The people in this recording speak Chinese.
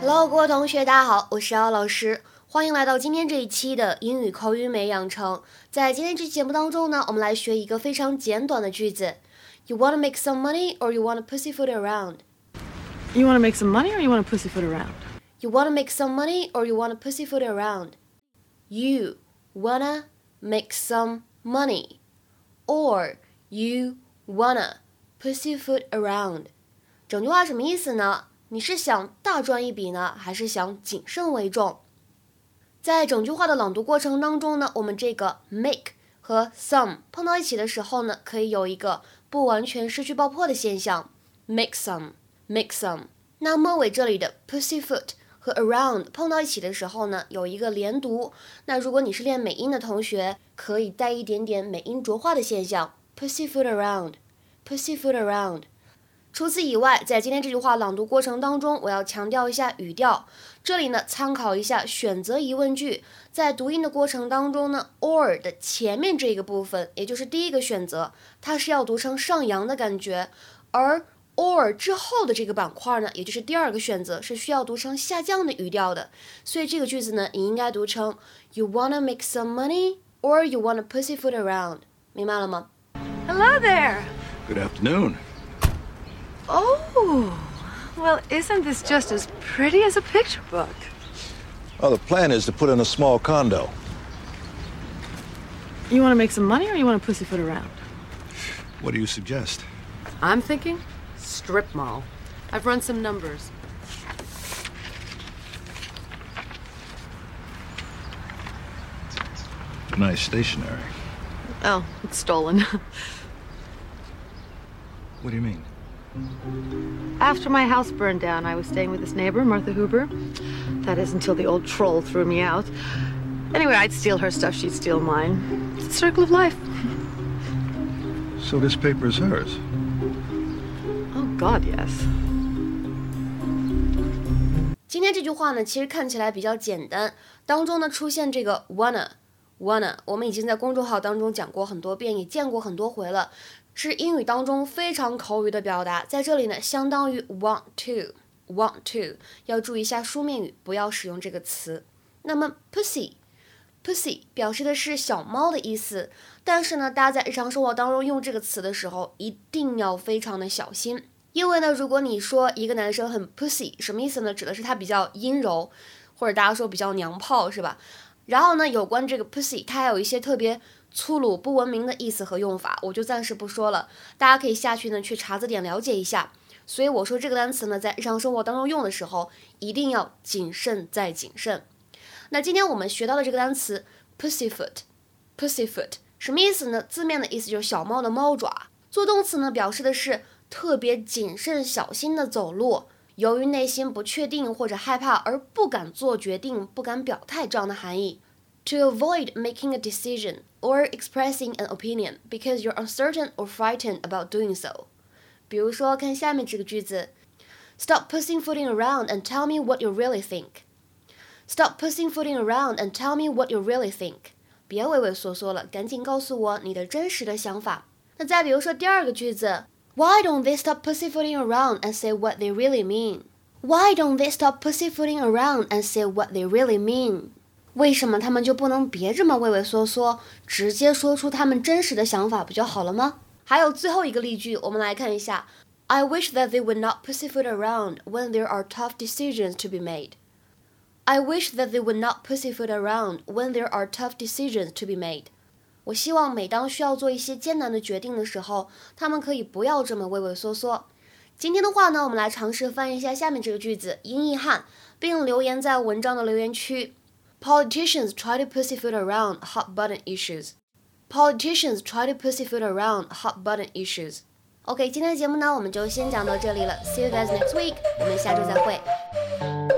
Hello，各位同学，大家好，我是姚老师，欢迎来到今天这一期的英语口语美养成。在今天这期节目当中呢，我们来学一个非常简短的句子：You want to make some money or you want to pussyfoot around? You want to make some money or you want to pussyfoot around? You want to make some money or you want to pussyfoot around? You wanna make some money or you wanna pussyfoot around? 整句话什么意思呢？你是想大赚一笔呢，还是想谨慎为重？在整句话的朗读过程当中呢，我们这个 make 和 some 碰到一起的时候呢，可以有一个不完全失去爆破的现象，make some，make some。那末尾这里的 pussyfoot 和 around 碰到一起的时候呢，有一个连读。那如果你是练美音的同学，可以带一点点美音浊化的现象，pussyfoot around，pussyfoot around。除此以外，在今天这句话朗读过程当中，我要强调一下语调。这里呢，参考一下选择疑问句，在读音的过程当中呢，or 的前面这个部分，也就是第一个选择，它是要读成上扬的感觉；而 or 之后的这个板块呢，也就是第二个选择，是需要读成下降的语调的。所以这个句子呢，你应该读成 You wanna make some money, or you wanna pussyfoot around？明白了吗？Hello there. Good afternoon. Oh, well, isn't this just as pretty as a picture book? Well, the plan is to put in a small condo. You want to make some money or you want to pussyfoot around? What do you suggest? I'm thinking strip mall. I've run some numbers. Nice stationery. Oh, it's stolen. what do you mean? After my house burned down, I was staying with this neighbor, Martha Huber. That is until the old troll threw me out. Anyway, I'd steal her stuff, she'd steal mine. It's the circle of life. So this paper is hers? Oh, God, yes. 今天这句话呢，其实看起来比较简单，当中呢出现这个 wanna wanna，我们已经在公众号当中讲过很多遍，也见过很多回了。 是英语当中非常口语的表达，在这里呢，相当于 want to，want to，要注意一下书面语，不要使用这个词。那么 pussy，pussy 表示的是小猫的意思，但是呢，大家在日常生活当中用这个词的时候，一定要非常的小心，因为呢，如果你说一个男生很 pussy，什么意思呢？指的是他比较阴柔，或者大家说比较娘炮，是吧？然后呢，有关这个 pussy，它还有一些特别。粗鲁、不文明的意思和用法，我就暂时不说了，大家可以下去呢去查字典了解一下。所以我说这个单词呢，在日常生活当中用的时候，一定要谨慎再谨慎。那今天我们学到的这个单词 pussyfoot，pussyfoot 什么意思呢？字面的意思就是小猫的猫爪。做动词呢，表示的是特别谨慎小心的走路，由于内心不确定或者害怕而不敢做决定、不敢表态这样的含义。To avoid making a decision or expressing an opinion because you're uncertain or frightened about doing so. 比如说，看下面这个句子：Stop pussyfooting around and tell me what you really think. Stop pussyfooting around and tell me what you really think. 别畏畏缩缩了，赶紧告诉我你的真实的想法。那再比如说第二个句子：Why don't they stop pussyfooting around and say what they really mean? Why don't they stop pussyfooting around and say what they really mean? 为什么他们就不能别这么畏畏缩缩，直接说出他们真实的想法不就好了吗？还有最后一个例句，我们来看一下：I wish that they would not pussyfoot around when there are tough decisions to be made. I wish that they would not pussyfoot around when there are tough decisions to be made. 我希望每当需要做一些艰难的决定的时候，他们可以不要这么畏畏缩缩。今天的话呢，我们来尝试翻译一下下面这个句子英译汉，并留言在文章的留言区。Politicians try to pussyfoot around hot button issues. Politicians try to pussyfoot around hot button issues. OK，今天的节目呢，我们就先讲到这里了。See you guys next week，我们下周再会。